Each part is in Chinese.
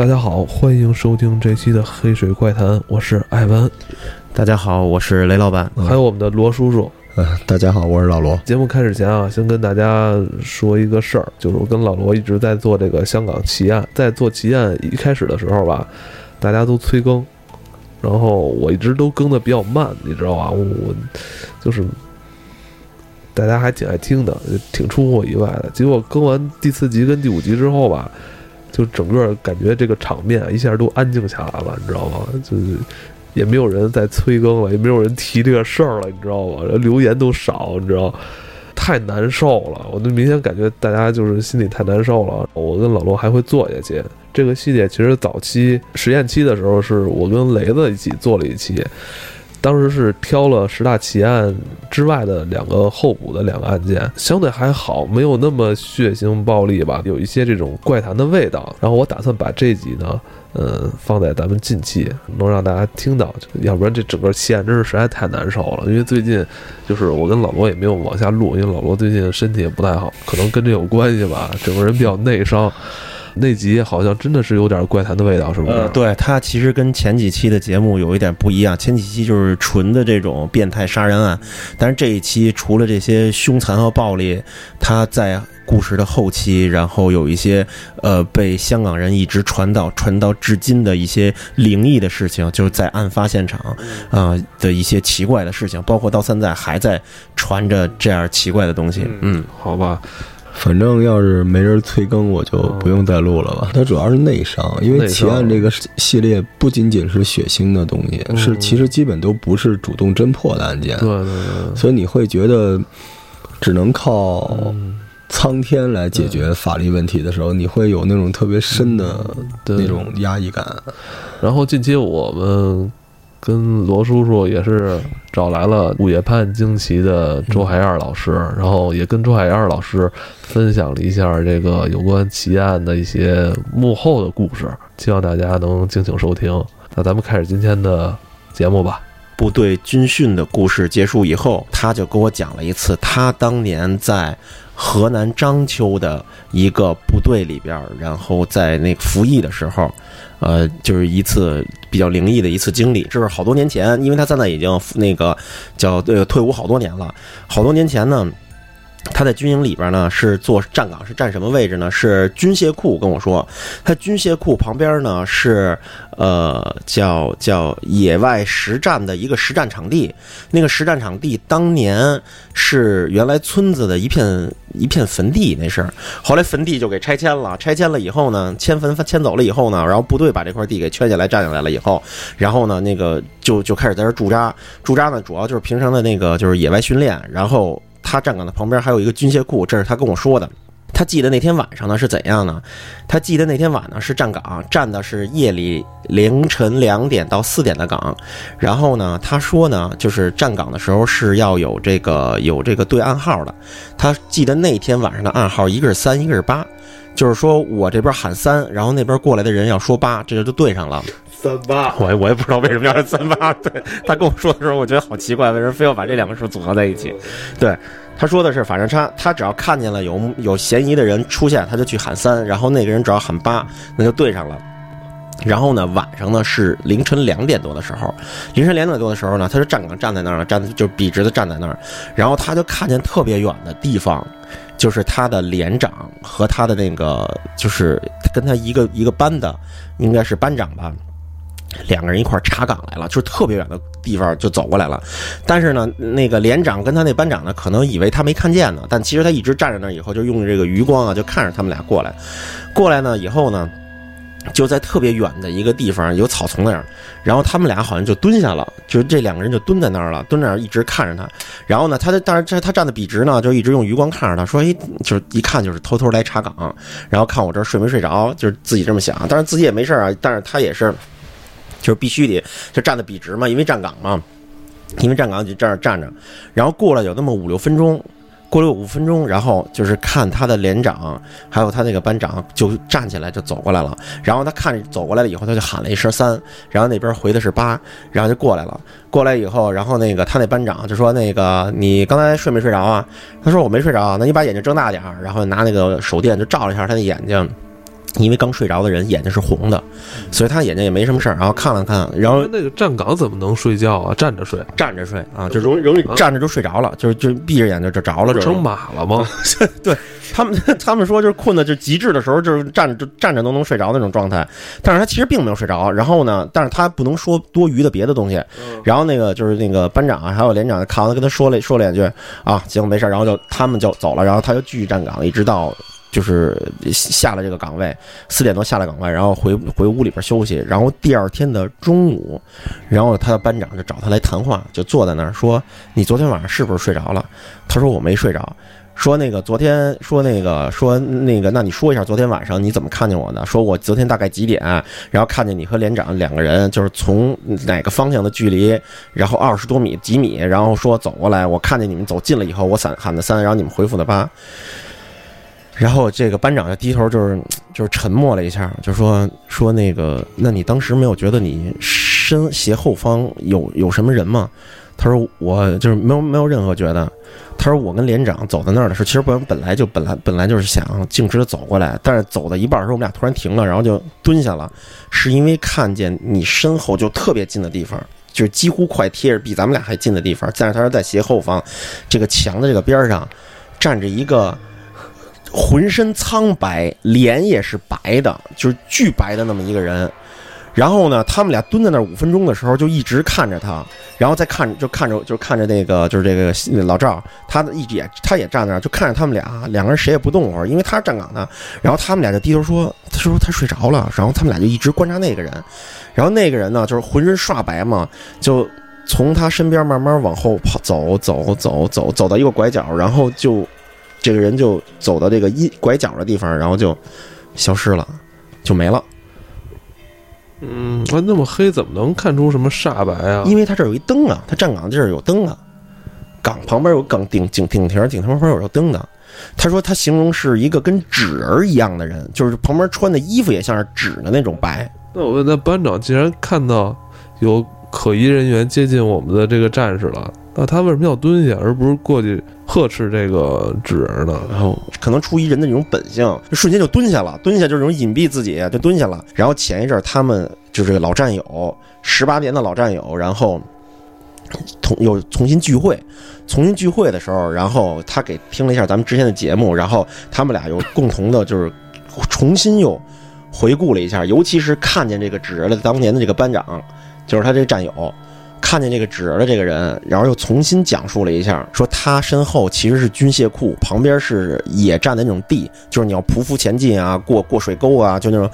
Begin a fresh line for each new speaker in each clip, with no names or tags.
大家好，欢迎收听这期的《黑水怪谈》，我是艾文。
大家好，我是雷老板，
还有我们的罗叔叔。
嗯，大家好，我是老罗。
节目开始前啊，先跟大家说一个事儿，就是我跟老罗一直在做这个香港奇案，在做奇案一开始的时候吧，大家都催更，然后我一直都更的比较慢，你知道吧？我就是大家还挺爱听的，挺出乎我意外的。结果更完第四集跟第五集之后吧。就整个感觉这个场面一下都安静下来了，你知道吗？就是也没有人在催更了，也没有人提这个事儿了，你知道吗？留言都少，你知道，太难受了。我就明显感觉大家就是心里太难受了。我跟老罗还会做下去。这个系列其实早期实验期的时候，是我跟雷子一起做了一期。当时是挑了十大奇案之外的两个候补的两个案件，相对还好，没有那么血腥暴力吧，有一些这种怪谈的味道。然后我打算把这集呢，呃，放在咱们近期能让大家听到，要不然这整个奇案真是实在太难受了。因为最近就是我跟老罗也没有往下录，因为老罗最近身体也不太好，可能跟这有关系吧，整个人比较内伤。那集好像真的是有点怪谈的味道，是不是？
对，它其实跟前几期的节目有一点不一样。前几期就是纯的这种变态杀人案，但是这一期除了这些凶残和暴力，它在故事的后期，然后有一些呃被香港人一直传到传到至今的一些灵异的事情，就是在案发现场啊的一些奇怪的事情，包括到现在还在传着这样奇怪的东西。
嗯，好吧。
反正要是没人催更，我就不用再录了吧。它主要是内伤，因为奇案这个系列不仅仅是血腥的东西，是其实基本都不是主动侦破的案件。
对对对。
所以你会觉得只能靠苍天来解决法律问题的时候，你会有那种特别深的那种压抑感。
然后近期我们。跟罗叔叔也是找来了《午夜判惊奇》的周海燕老师，然后也跟周海燕老师分享了一下这个有关奇案的一些幕后的故事，希望大家能敬请收听。那咱们开始今天的节目吧。
部队军训的故事结束以后，他就跟我讲了一次他当年在河南章丘的一个部队里边，然后在那服役的时候。呃，就是一次比较灵异的一次经历，这是好多年前，因为他现在已经那个叫呃退伍好多年了，好多年前呢。他在军营里边呢，是做站岗，是站什么位置呢？是军械库。跟我说，他军械库旁边呢是，呃，叫叫野外实战的一个实战场地。那个实战场地当年是原来村子的一片一片坟地，那是。后来坟地就给拆迁了，拆迁了以后呢，迁坟迁走了以后呢，然后部队把这块地给圈下来占下来了以后，然后呢，那个就就开始在这驻扎。驻扎呢，主要就是平常的那个就是野外训练，然后。他站岗的旁边还有一个军械库，这是他跟我说的。他记得那天晚上呢是怎样呢？他记得那天晚上是站岗，站的是夜里凌晨两点到四点的岗。然后呢，他说呢，就是站岗的时候是要有这个有这个对暗号的。他记得那天晚上的暗号，一个是三，一个是八，就是说我这边喊三，然后那边过来的人要说八，这就就对上了。
三八，
我我也不知道为什么要是三八。对他跟我说的时候，我觉得好奇怪，为什么非要把这两个数组合在一起？对，他说的是，反正他他只要看见了有有嫌疑的人出现，他就去喊三，然后那个人只要喊八，那就对上了。然后呢，晚上呢是凌晨两点多的时候，凌晨两点多的时候呢，他就站岗站在那儿了，站就笔直的站在那儿，然后他就看见特别远的地方，就是他的连长和他的那个就是跟他一个一个班的，应该是班长吧。两个人一块查岗来了，就是特别远的地方就走过来了，但是呢，那个连长跟他那班长呢，可能以为他没看见呢，但其实他一直站在那儿，以后就用这个余光啊，就看着他们俩过来，过来呢以后呢，就在特别远的一个地方有草丛那儿，然后他们俩好像就蹲下了，就这两个人就蹲在那儿了，蹲那儿一直看着他，然后呢，他但是这他站的笔直呢，就一直用余光看着他，说，哎，就是一看就是偷偷来查岗，然后看我这儿睡没睡着，就是自己这么想，但是自己也没事啊，但是他也是。就是必须得就站的笔直嘛，因为站岗嘛，因为站岗就在那站着，然后过了有那么五六分钟，过了五分钟，然后就是看他的连长还有他那个班长就站起来就走过来了，然后他看走过来了以后，他就喊了一声三，然后那边回的是八，然后就过来了，过来以后，然后那个他那班长就说那个你刚才睡没睡着啊？他说我没睡着，那你把眼睛睁大点儿，然后拿那个手电就照了一下他的眼睛。因为刚睡着的人眼睛是红的，所以他眼睛也没什么事儿。然后看了看，然后
那个站岗怎么能睡觉啊？站着睡，
站着睡啊，就容易容易站着就睡着了，就是就闭着眼睛就着了，这
成马了吗？
对他们，他们说就是困的就极致的时候，就是站着就站着都能睡着那种状态。但是他其实并没有睡着。然后呢，但是他不能说多余的别的东西。然后那个就是那个班长啊，还有连长看完跟他说了说了两句啊，行没事。然后就他们就走了，然后他就继续站岗，一直到。就是下了这个岗位，四点多下了岗位，然后回回屋里边休息。然后第二天的中午，然后他的班长就找他来谈话，就坐在那儿说：“你昨天晚上是不是睡着了？”他说：“我没睡着。”说那个昨天说那个说那个，那你说一下昨天晚上你怎么看见我的？说我昨天大概几点，然后看见你和连长两个人，就是从哪个方向的距离，然后二十多米几米，然后说走过来，我看见你们走近了以后，我喊喊的三，然后你们回复的八。然后这个班长就低头，就是 就是沉默了一下，就说说那个，那你当时没有觉得你身斜后方有有什么人吗？他说我就是没有没有任何觉得。他说我跟连长走到那儿的时候，其实本本来就本来本来就是想径直的走过来，但是走到一半的时候，我们俩突然停了，然后就蹲下了，是因为看见你身后就特别近的地方，就是几乎快贴着比咱们俩还近的地方，但是他说在斜后方这个墙的这个边上站着一个。浑身苍白，脸也是白的，就是巨白的那么一个人。然后呢，他们俩蹲在那儿五分钟的时候，就一直看着他，然后再看，就看着，就看着那个，就是这个老赵，他一直也，他也站那儿，就看着他们俩，两个人谁也不动会儿，因为他站岗呢。然后他们俩就低头说，他说他睡着了。然后他们俩就一直观察那个人。然后那个人呢，就是浑身刷白嘛，就从他身边慢慢往后跑，走走走走，走到一个拐角，然后就。这个人就走到这个一拐角的地方，然后就消失了，就没了。
嗯，啊，那么黑怎么能看出什么煞白啊？
因为他这儿有一灯啊，他站岗地儿有灯啊，岗旁边有岗顶顶顶亭，顶亭旁边有灯的。他说他形容是一个跟纸人一样的人，就是旁边穿的衣服也像是纸的那种白。
那我问，那班长既然看到有可疑人员接近我们的这个战士了？那他为什么要蹲下，而不是过去呵斥这个纸人呢？
然后可能出于人的这种本性，就瞬间就蹲下了。蹲下就是这种隐蔽自己，就蹲下了。然后前一阵他们就是老战友，十八年的老战友，然后同又重新聚会。重新聚会的时候，然后他给听了一下咱们之前的节目，然后他们俩又共同的，就是重新又回顾了一下，尤其是看见这个纸人的当年的这个班长，就是他这个战友。看见这个纸人的这个人，然后又重新讲述了一下，说他身后其实是军械库，旁边是野战的那种地，就是你要匍匐前进啊，过过水沟啊，就那种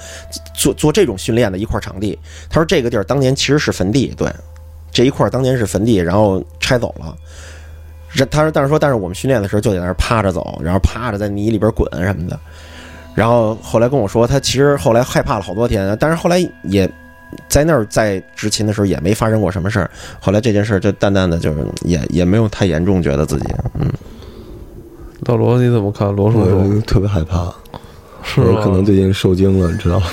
做做这种训练的一块场地。他说这个地儿当年其实是坟地，对，这一块当年是坟地，然后拆走了。他说，但是说，但是我们训练的时候就在那儿趴着走，然后趴着在泥里边滚什么的。然后后来跟我说，他其实后来害怕了好多天，但是后来也。在那儿在执勤的时候也没发生过什么事儿，后来这件事儿就淡淡的，就是也也没有太严重，觉得自己嗯。
老罗你怎么看？罗叔叔
特别害怕，
是
可能最近受惊了，你知道吗？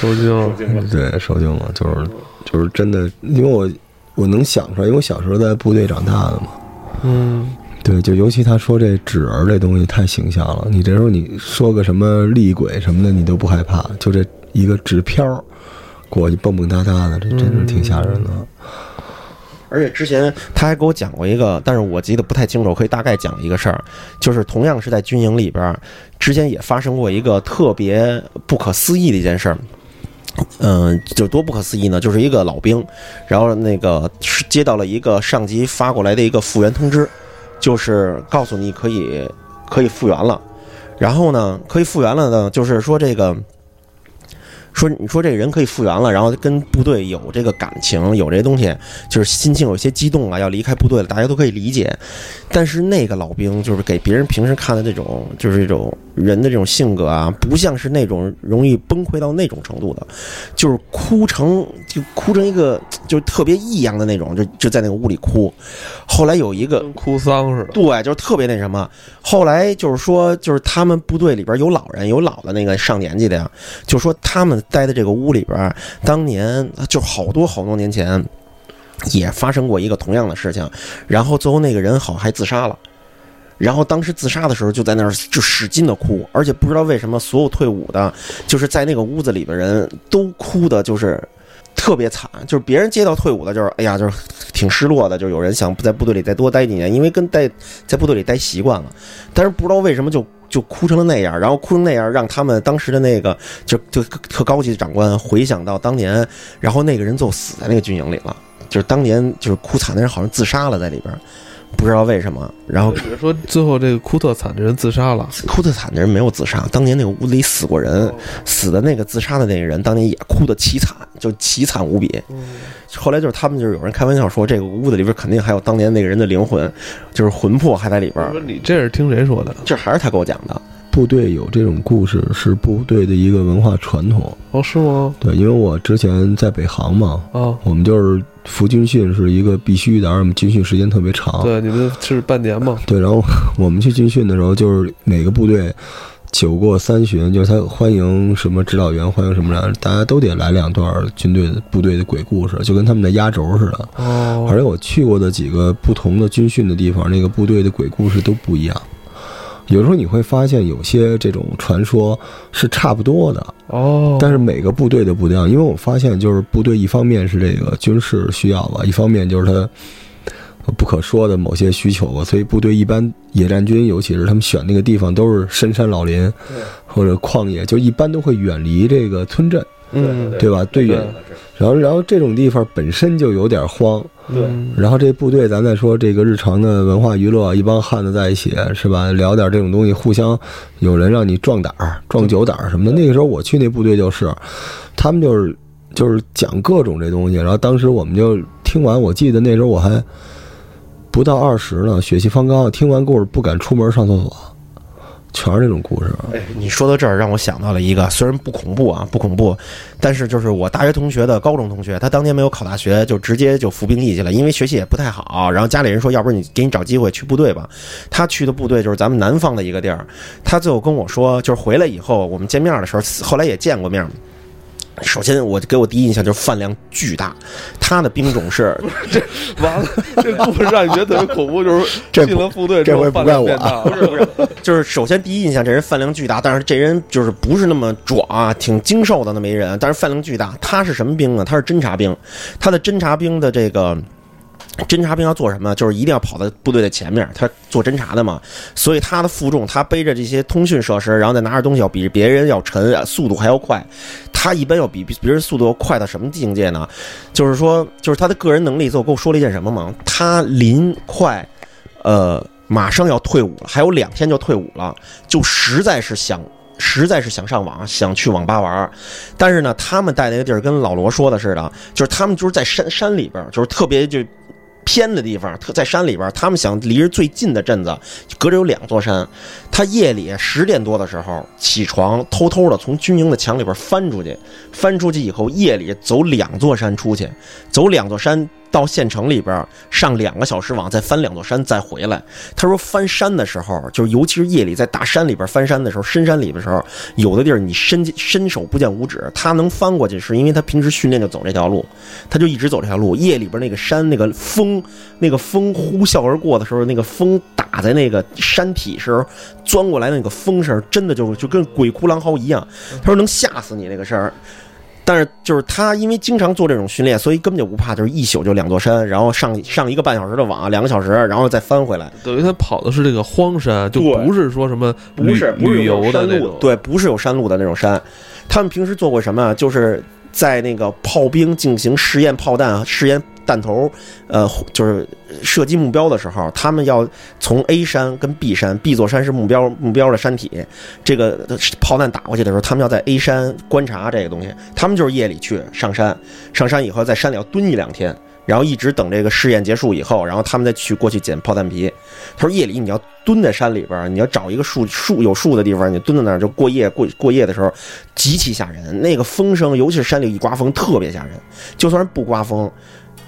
受惊了，
对，受惊了，就是就是真的，因为我我能想出来，因为我小时候在部队长大的嘛。
嗯，
对，就尤其他说这纸儿这东西太形象了，你这时候你说个什么厉鬼什么的，你都不害怕，就这一个纸飘。过去蹦蹦哒哒的，这真是挺吓人的。
而且之前他还给我讲过一个，但是我记得不太清楚，我可以大概讲一个事儿，就是同样是在军营里边，之前也发生过一个特别不可思议的一件事儿。嗯，就多不可思议呢，就是一个老兵，然后那个是接到了一个上级发过来的一个复员通知，就是告诉你可以可以复员了。然后呢，可以复员了呢，就是说这个。说你说这个人可以复原了，然后跟部队有这个感情，有这东西，就是心情有些激动啊，要离开部队了，大家都可以理解。但是那个老兵就是给别人平时看的这种，就是这种人的这种性格啊，不像是那种容易崩溃到那种程度的，就是哭成就哭成一个就特别异样的那种，就就在那个屋里哭。后来有一个
哭丧似的，
对，就是特别那什么。后来就是说，就是他们部队里边有老人，有老的那个上年纪的呀，就说他们。待的这个屋里边，当年就好多好多年前，也发生过一个同样的事情，然后最后那个人好还自杀了，然后当时自杀的时候就在那儿就使劲的哭，而且不知道为什么所有退伍的，就是在那个屋子里的人都哭的，就是特别惨。就是别人接到退伍的，就是哎呀，就是挺失落的，就是有人想在部队里再多待几年，因为跟待在部队里待习惯了，但是不知道为什么就就哭成了那样，然后哭成那样，让他们当时的那个就就特高级的长官回想到当年，然后那个人就死在那个军营里了，就是当年就是哭惨的人好像自杀了在里边。不知道为什么，然后
比如说最后这个哭特惨的人自杀了，
哭特惨的人没有自杀。当年那个屋子里死过人，死的那个自杀的那个人，当年也哭得凄惨，就凄惨无比。后来就是他们就是有人开玩笑说，这个屋子里边肯定还有当年那个人的灵魂，就是魂魄还在里边。
你这是听谁说的？
这还是他给我讲的。
部队有这种故事是部队的一个文化传统
哦，是吗？
对，因为我之前在北航嘛，
啊，
我们就是服军训是一个必须的，而我们军训时间特别长。
对，你们是半年嘛？
对，然后我 们去军训的时候，就是每个部队酒过三巡，就是他欢迎什么指导员，欢迎什么人，大家都得来两段军队的部队的鬼故事，就跟他们的压轴似的。
哦，
而且我去过的几个不同的军训的地方，那个部队的鬼故事都不一样。有时候你会发现有些这种传说是差不多的
哦，
但是每个部队的不一样。因为我发现，就是部队一方面是这个军事需要吧，一方面就是它不可说的某些需求吧。所以部队一般野战军，尤其是他们选那个地方都是深山老林或者旷野，就一般都会远离这个村镇，
嗯，
对吧？对远，然后然后这种地方本身就有点荒。
对，
然后这部队，咱再说这个日常的文化娱乐，一帮汉子在一起，是吧？聊点这种东西，互相有人让你壮胆儿、壮酒胆儿什么的。那个时候我去那部队就是，他们就是就是讲各种这东西。然后当时我们就听完，我记得那时候我还不到二十呢，血气方刚，听完故事不敢出门上厕所。全是这种故事。
哎，你说到这儿，让我想到了一个，虽然不恐怖啊，不恐怖，但是就是我大学同学的高中同学，他当年没有考大学，就直接就服兵役去了，因为学习也不太好。然后家里人说，要不然你给你找机会去部队吧。他去的部队就是咱们南方的一个地儿。他最后跟我说，就是回来以后，我们见面的时候，后来也见过面。首先，我给我第一印象就是饭量巨大，他的兵种是
这完了，这故事让你觉得特别恐怖，就是 进了部队
这回不怪我，
不是不是，就是首先第一印象，这人饭量巨大，但是这人就是不是那么壮啊，挺精瘦的那么一人，但是饭量巨大。他是什么兵呢？他是侦察兵，他的侦察兵的这个。侦察兵要做什么？就是一定要跑到部队的前面，他做侦察的嘛。所以他的负重，他背着这些通讯设施，然后再拿着东西，要比别人要沉，速度还要快。他一般要比别人速度要快到什么境界呢？就是说，就是他的个人能力。最后跟我说了一件什么吗？他临快，呃，马上要退伍了，还有两天就退伍了，就实在是想，实在是想上网，想去网吧玩。但是呢，他们在那个地儿跟老罗说的似的，就是他们就是在山山里边，就是特别就。偏的地方，特在山里边，他们想离着最近的镇子，隔着有两座山。他夜里十点多的时候起床，偷偷的从军营的墙里边翻出去，翻出去以后，夜里走两座山出去，走两座山。到县城里边上两个小时网，再翻两座山再回来。他说翻山的时候，就是尤其是夜里在大山里边翻山的时候，深山里的时候，有的地儿你伸伸手不见五指。他能翻过去，是因为他平时训练就走这条路，他就一直走这条路。夜里边那个山，那个风，那个风呼啸而过的时候，那个风打在那个山体时候，钻过来那个风声，真的就就跟鬼哭狼嚎一样。他说能吓死你那个声儿。但是就是他，因为经常做这种训练，所以根本就不怕，就是一宿就两座山，然后上上一个半小时的网，两个小时，然后再翻回来。
等于他跑的是这个荒山，就不是说什么
不是
旅游的那种，
对，不是有山路的那种山。他们平时做过什么？就是在那个炮兵进行试验炮弹、试验。弹头，呃，就是射击目标的时候，他们要从 A 山跟 B 山，B 座山是目标目标的山体，这个炮弹打过去的时候，他们要在 A 山观察这个东西。他们就是夜里去上山，上山以后在山里要蹲一两天，然后一直等这个试验结束以后，然后他们再去过去捡炮弹皮。他说夜里你要蹲在山里边，你要找一个树树有树的地方，你蹲在那儿就过夜过过夜的时候极其吓人，那个风声，尤其是山里一刮风特别吓人，就算是不刮风。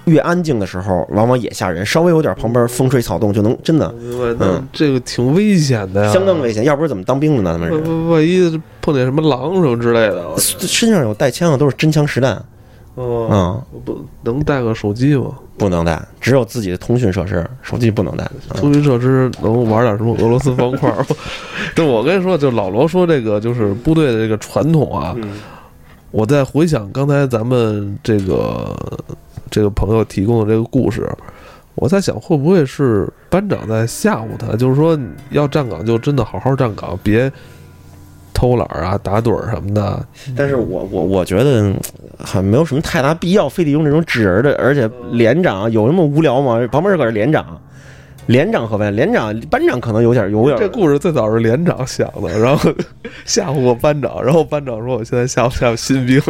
越安静的时候，往往也吓人。稍微有点旁边风吹草动，就能真的，
嗯，这个挺危险的呀，
相当危险。要不是怎么当兵的呢？他们
万一碰见什么狼什么之类的，
身上有带枪的都是真枪实弹。
嗯，
嗯，
不能带个手机吗？
不能带，只有自己的通讯设施，手机不能带。嗯
通讯设施能玩点什么俄罗斯方块吗？就，我跟你说，就老罗说这个就是部队的这个传统啊，
嗯
我在回想刚才咱们这个这个朋友提供的这个故事，我在想会不会是班长在吓唬他，就是说要站岗就真的好好站岗，别偷懒啊、打盹儿什么的。
但是我我我觉得嗯好像没有什么太大必要，非得用这种纸人的，而且连长有那么无聊吗？旁边是个连长，连长和班连长班长可能有点有点
这故事最早是连长想的，然后 吓唬过班长，然后班长说：“我现在吓唬吓唬新兵。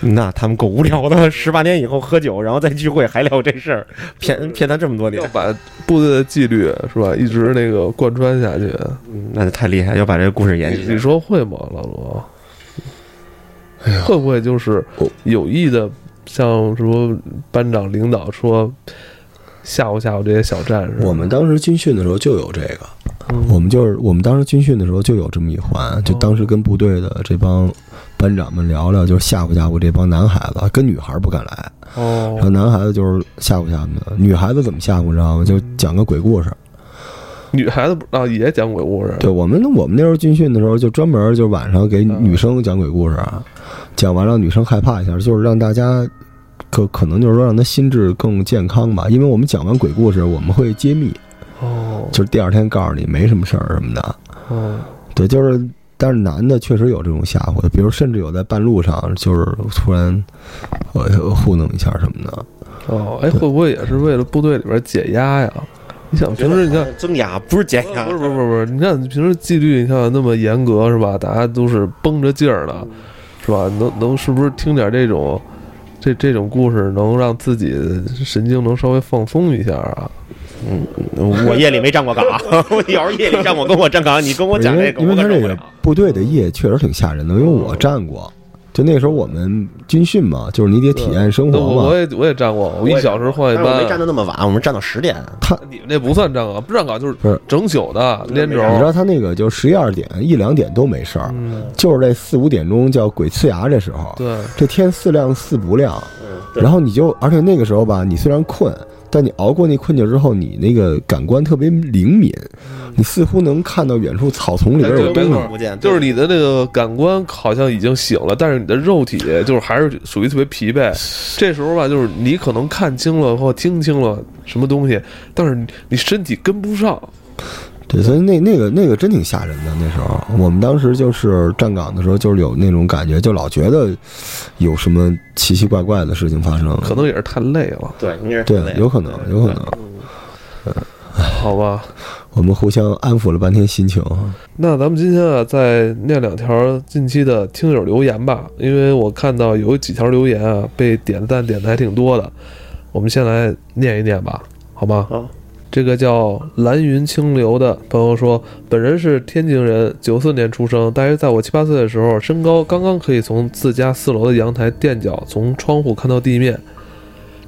那他们够无聊的，十八年以后喝酒，然后再聚会还聊这事儿，骗骗他这么多”年
要，把部队的纪律是吧，一直那个贯穿下去。
嗯那就太厉害，要把这个故事延续下
你。说会吗，老罗？会不会就是有意的，像什么班长领导说吓唬吓唬这些小战士？
我们当时军训的时候就有这个，
嗯
我们就是我们当时军训的时候就有这么一环，就当时跟部队的这帮班长们聊聊，就是吓唬吓唬这帮男孩子，跟女孩不敢来，然后
哦，
男孩子就是吓唬吓唬的，女孩子怎么吓唬你知道吗？就讲个鬼故事。
女孩子不啊也讲鬼故事？
对我们，我们那时候军训的时候，就专门就晚上给女生讲鬼故事啊，讲完让女生害怕一下，就是让大家可可能就是说让他心智更健康吧。因为我们讲完鬼故事，我们会揭秘，
哦，
就是第二天告诉你没什么事儿什么的。
哦，
对，就是，但是男的确实有这种吓唬的，比如甚至有在半路上就是突然呃糊弄一下什么的。
哦，哎，会不会也是为了部队里边解压呀？你想平时你看，
增压不是减压，
不是不是不是不是，你看平时纪律你看那么严格是吧？大家都是绷着劲儿的，是吧？能能是不是听点这种这这种故事，能让自己神经能稍微放松一下啊？
嗯我夜里没站过岗，我要是夜里站过跟我站岗，你跟我讲
因
这个，
为因为他这个。部队的夜确实挺吓人的，因为我站过。就那时候我们军训嘛，就是你得体验生活嘛
我我。也我也站过，我一小时换一班
但我没。站到那么晚，我们站到十点。
他你们那不算站岗，不站岗就是
不是
整宿的连轴。
你知道他那个就十一二点、一两点都没事儿，
嗯，
就是这四五点钟叫鬼呲牙这时候，
对，
这天似亮似不亮，然后你就，而且那个时候吧，你虽然困，但你熬过那困境之后，你那个感官特别灵敏，你似乎能看到远处草丛里边有东西
就是你的那个感官好像已经醒了，但是你的肉体就是还是属于特别疲惫。这时候吧，就是你可能看清了或听清了什么东西，但是你你身体跟不上。
对，所以那那个那个真挺吓人的。那时候我们当时就是站岗的时候，就是有那种感觉，就老觉得有什么奇奇怪怪的事情发生。
可能也是太累了，
对，应该是
对
很累，
有可能，有可能。
嗯好吧？
我们互相安抚了半天心情。
那咱们今天啊，再念两条近期的听友留言吧，因为我看到有几条留言啊被点赞点的还挺多的，我们先来念一念吧，好吗？
好。
这个叫蓝云清流的朋友说，本人是天津人，九四年出生，大约在我七八岁的时候，身高刚刚可以从自家四楼的阳台垫脚从窗户看到地面。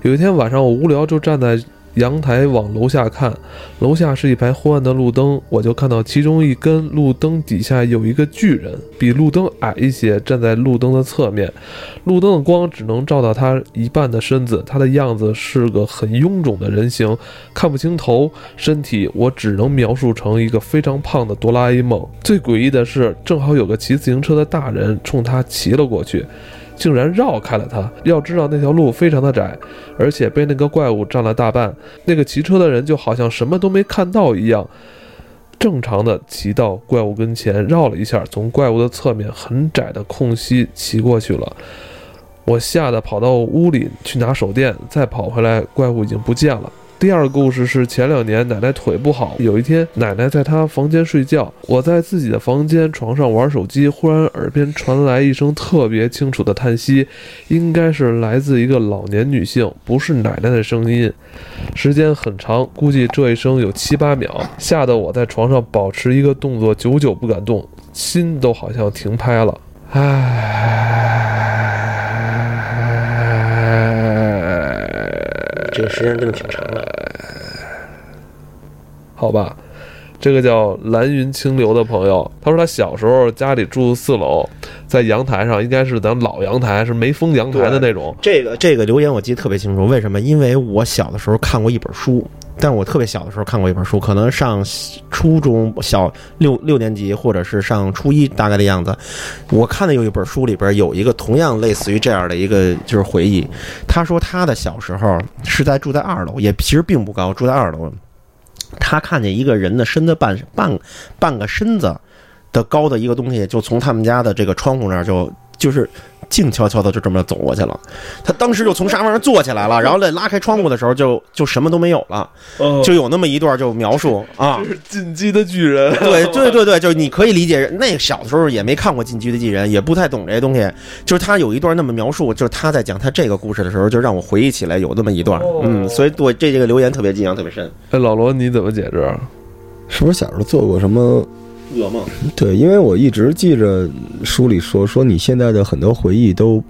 有一天晚上，我无聊就站在阳台往楼下看，楼下是一排昏暗的路灯，我就看到其中一根路灯底下有一个巨人，比路灯矮一些，站在路灯的侧面，路灯的光只能照到他一半的身子，他的样子是个很臃肿的人形，看不清头，身体我只能描述成一个非常胖的哆啦 A 梦。最诡异的是，正好有个骑自行车的大人冲他骑了过去。竟然绕开了他。要知道那条路非常的窄，而且被那个怪物占了大半。那个骑车的人就好像什么都没看到一样，正常的骑到怪物跟前，绕了一下，从怪物的侧面很窄的空隙骑过去了。我吓得跑到屋里去拿手电，再跑回来，怪物已经不见了。第二个故事是前两年奶奶腿不好，有一天奶奶在她房间睡觉，我在自己的房间床上玩手机，忽然耳边传来一声特别清楚的叹息，应该是来自一个老年女性，不是奶奶的声音。时间很长，估计这一声有七八秒，吓得我在床上保持一个动作久久不敢动，心都好像停拍了。唉，
这个时间真的挺长的。
好吧，这个叫蓝云清流的朋友，他说他小时候家里住四楼，在阳台上，应该是咱老阳台，是没封阳台的那种。
这个这个留言我记得特别清楚，为什么？因为我小的时候看过一本书，但我特别小的时候看过一本书，可能上初中小六六年级或者是上初一大概的样子。我看的有一本书里边有一个同样类似于这样的一个就是回忆，他说他的小时候是在住在二楼，也其实并不高，住在二楼。他看见一个人的身子半半半个身子的高的一个东西，就从他们家的这个窗户那儿就就是静悄悄的就这么走过去了。他当时就从沙发上坐起来了，然后再拉开窗户的时候就就什么都没有了，
哦
就有那么一段就描述啊。
是进击的巨人。
对对对对，就是你可以理解，那小的时候也没看过《进击的巨人》，也不太懂这些东西。就是他有一段那么描述，就是他在讲他这个故事的时候，就让我回忆起来有那么一段。
哦
嗯，所以对这这个留言特别印象特别深。
哎，老罗你怎么解释？
是不是小时候做过什么？
噩梦，
对，因为我一直记着书里说，说你现在的很多回忆都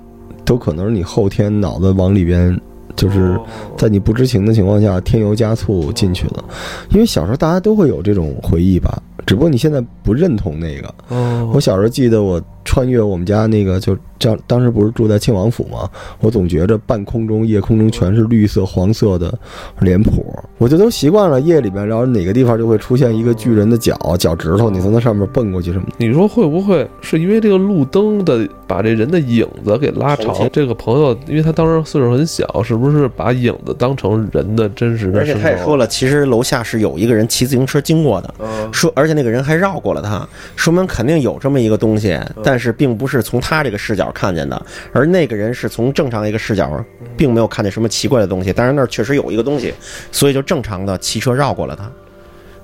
都可能是你后天脑子往里边，就是在你不知情的情况下添油加醋进去了。因为小时候大家都会有这种回忆吧，只不过你现在不认同那个。
哦，
我小时候记得我穿越我们家那个，就叫，当时不是住在庆王府吗？我总觉着半空中、夜空中全是绿色、黄色的脸谱，我就都习惯了夜里边，然后哪个地方就会出现一个巨人的脚、脚趾头，你从那上面蹦过去什么的。
你说会不会是因为这个路灯的把这人的影子给拉长？这个朋友，因为他当时岁数很小，是不是把影子当成人的真实的
而且？他也说了，其实楼下是有一个人骑自行车经过的，
嗯，
说而且那个人还绕过了他，说明肯定有这么一个东西，但是并不是从他这个视角看见的，而那个人是从正常一个视角，并没有看见什么奇怪的东西，但是那儿确实有一个东西，所以就正常的骑车绕过了他，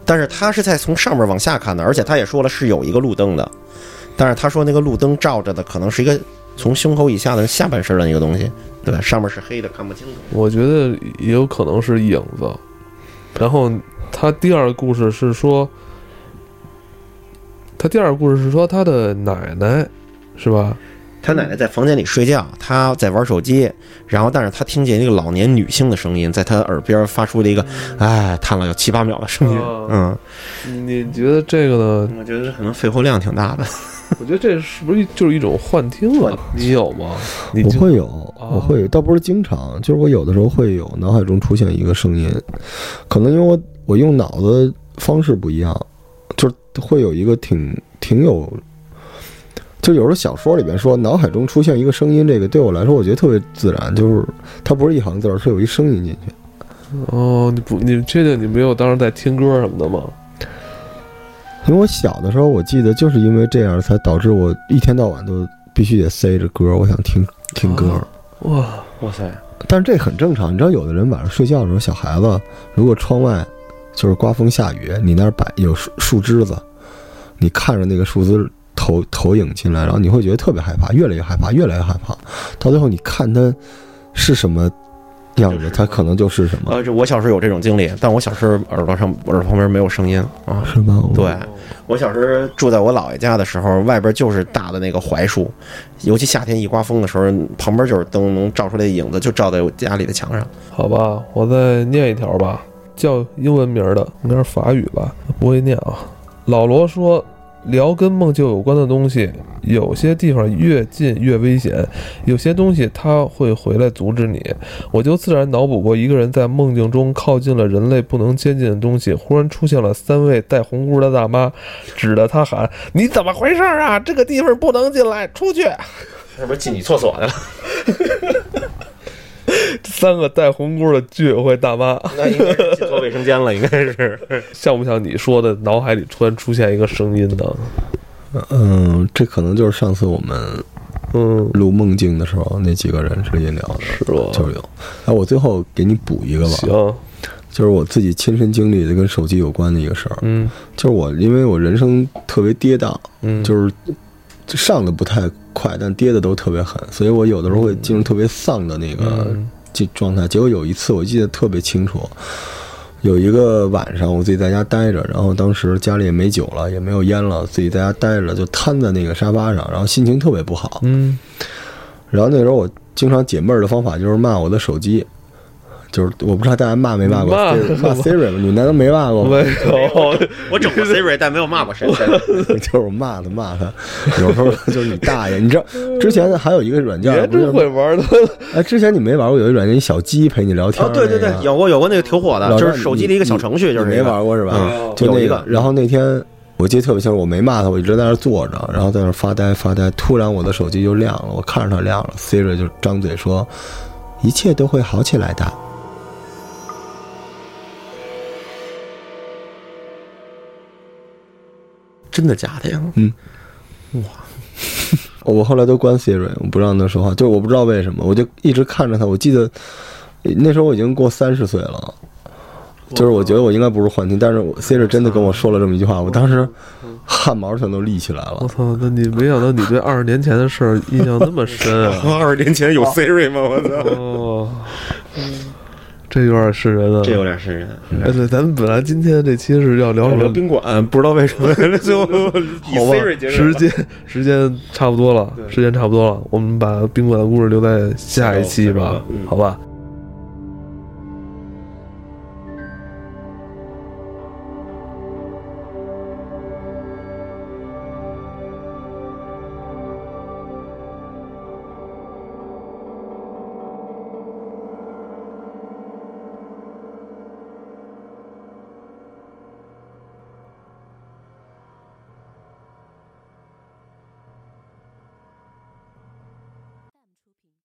但是他是在从上面往下看的，而且他也说了是有一个路灯的，但是他说那个路灯照着的可能是一个从胸口以下的下半身的一个东西，对，上面是黑的，看不清楚。
我觉得也有可能是影子。然后他第二个故事是说，他第二个故事是说他的奶奶，是吧？
他奶奶在房间里睡觉，他在玩手机，然后但是他听见一个老年女性的声音在他耳边发出了一个哎叹了有七八秒的声音，
哦
嗯，
你觉得这个呢？
我觉得可能肺活量挺大的。
我觉得这是不是就是一种幻听了？你有吗？你就
我会有，我会有，倒不是经常，就是我有的时候会有脑海中出现一个声音，可能因为我我用脑子方式不一样，就是会有一个挺挺有，就有时候小说里边说脑海中出现一个声音，这个对我来说我觉得特别自然，就是它不是一行字儿，是有一声音进去。
哦，你不，你确定你没有当时在听歌什么的吗？
因为我小的时候，我记得就是因为这样，才导致我一天到晚都必须得塞着歌，我想听听歌。
哇，
哇塞，
但是这很正常，你知道，有的人晚上睡觉的时候，小孩子如果窗外就是刮风下雨，你那儿摆有树树枝子，你看着那个树枝投投影进来，然后你会觉得特别害怕，越来越害怕，越来越害怕，到最后你看它是什么样子，它可能就是什么，
呃，这我小时候有这种经历，但我小时候耳朵上耳朵旁边没有声音啊。
是吗？
对我小时候住在我姥爷家的时候，外边就是大的那个槐树，尤其夏天一刮风的时候，旁边就是灯，能照出来的影子，就照在我家里的墙上。
好吧，我再念一条吧，叫英文名的，应该是法语吧，不会念啊。老罗说，聊跟梦境有关的东西，有些地方越近越危险，有些东西他会回来阻止你。我就自然脑补过一个人在梦境中靠近了人类不能接近的东西，忽然出现了三位戴红箍的大妈，指着他喊：“你怎么回事啊？这个地方不能进来，出去！”
是不是进女厕所去了？
三个戴红箍的居委会大妈，
那应该是进错卫生间了，应该是。
像不像你说的脑海里突然出现一个声音呢？
嗯，这可能就是上次我们
嗯，
录梦境的时候那几个人之间聊的，
是吧？
就是有。哎，我最后给你补一个吧，
行，
就是我自己亲身经历的跟手机有关的一个事儿，
嗯
就是我因为我人生特别跌宕，
嗯，
就是上的不太快，但跌的都特别狠，所以我有的时候会进入特别丧的那个
嗯
这状态。结果有一次我记得特别清楚，有一个晚上我自己在家待着，然后当时家里也没酒了，也没有烟了，自己在家待着就瘫在那个沙发上，然后心情特别不好。
嗯
然后那时候我经常解闷儿的方法就是骂我的手机，就是我不知道大家骂没骂过
骂
Siri- 骂 Siri 吗？你们难道没骂过吗？
没有，
我整过 Siri，但没有骂过谁。
就是骂他骂他，有时候就是你大爷，你知道之前还有一个软件，
别
不是
真会玩的。
哎，之前你没玩过有一软件，一小鸡陪你聊天、
哦，对对对，有过有过那个挺火的，就是手机的一个小程序，就是
你没玩过是吧？
嗯
就那
有一个
然后那天我记得特别清楚，我没骂他，我一直在那坐着，然后在那发呆发呆。突然我的手机就亮了，我看着它亮了，Siri 就张嘴说：“一切都会好起来的。
真的假的呀？
嗯，哇 我后来都关 Siri，我不让他说话，就是我不知道为什么，我就一直看着他。我记得那时候我已经过三十岁了，就是我觉得我应该不是幻听，但是我 Siri 真的跟我说了这么一句话，我当时汗毛全都立起来了。
我操！那你没想到你对二十年前的事儿印象那么深啊！
二十年前有 Siri 吗？我操，
哦，这有点瘆人啊！
这有点瘆人。
哎，对，咱们本来今天这期是要聊什么？
宾馆，不知道为什么最后以
好吧
Siri 结，束
时间时间差不多了，时间差不多了，我们把宾馆的故事留在下一期吧
嗯，
好吧？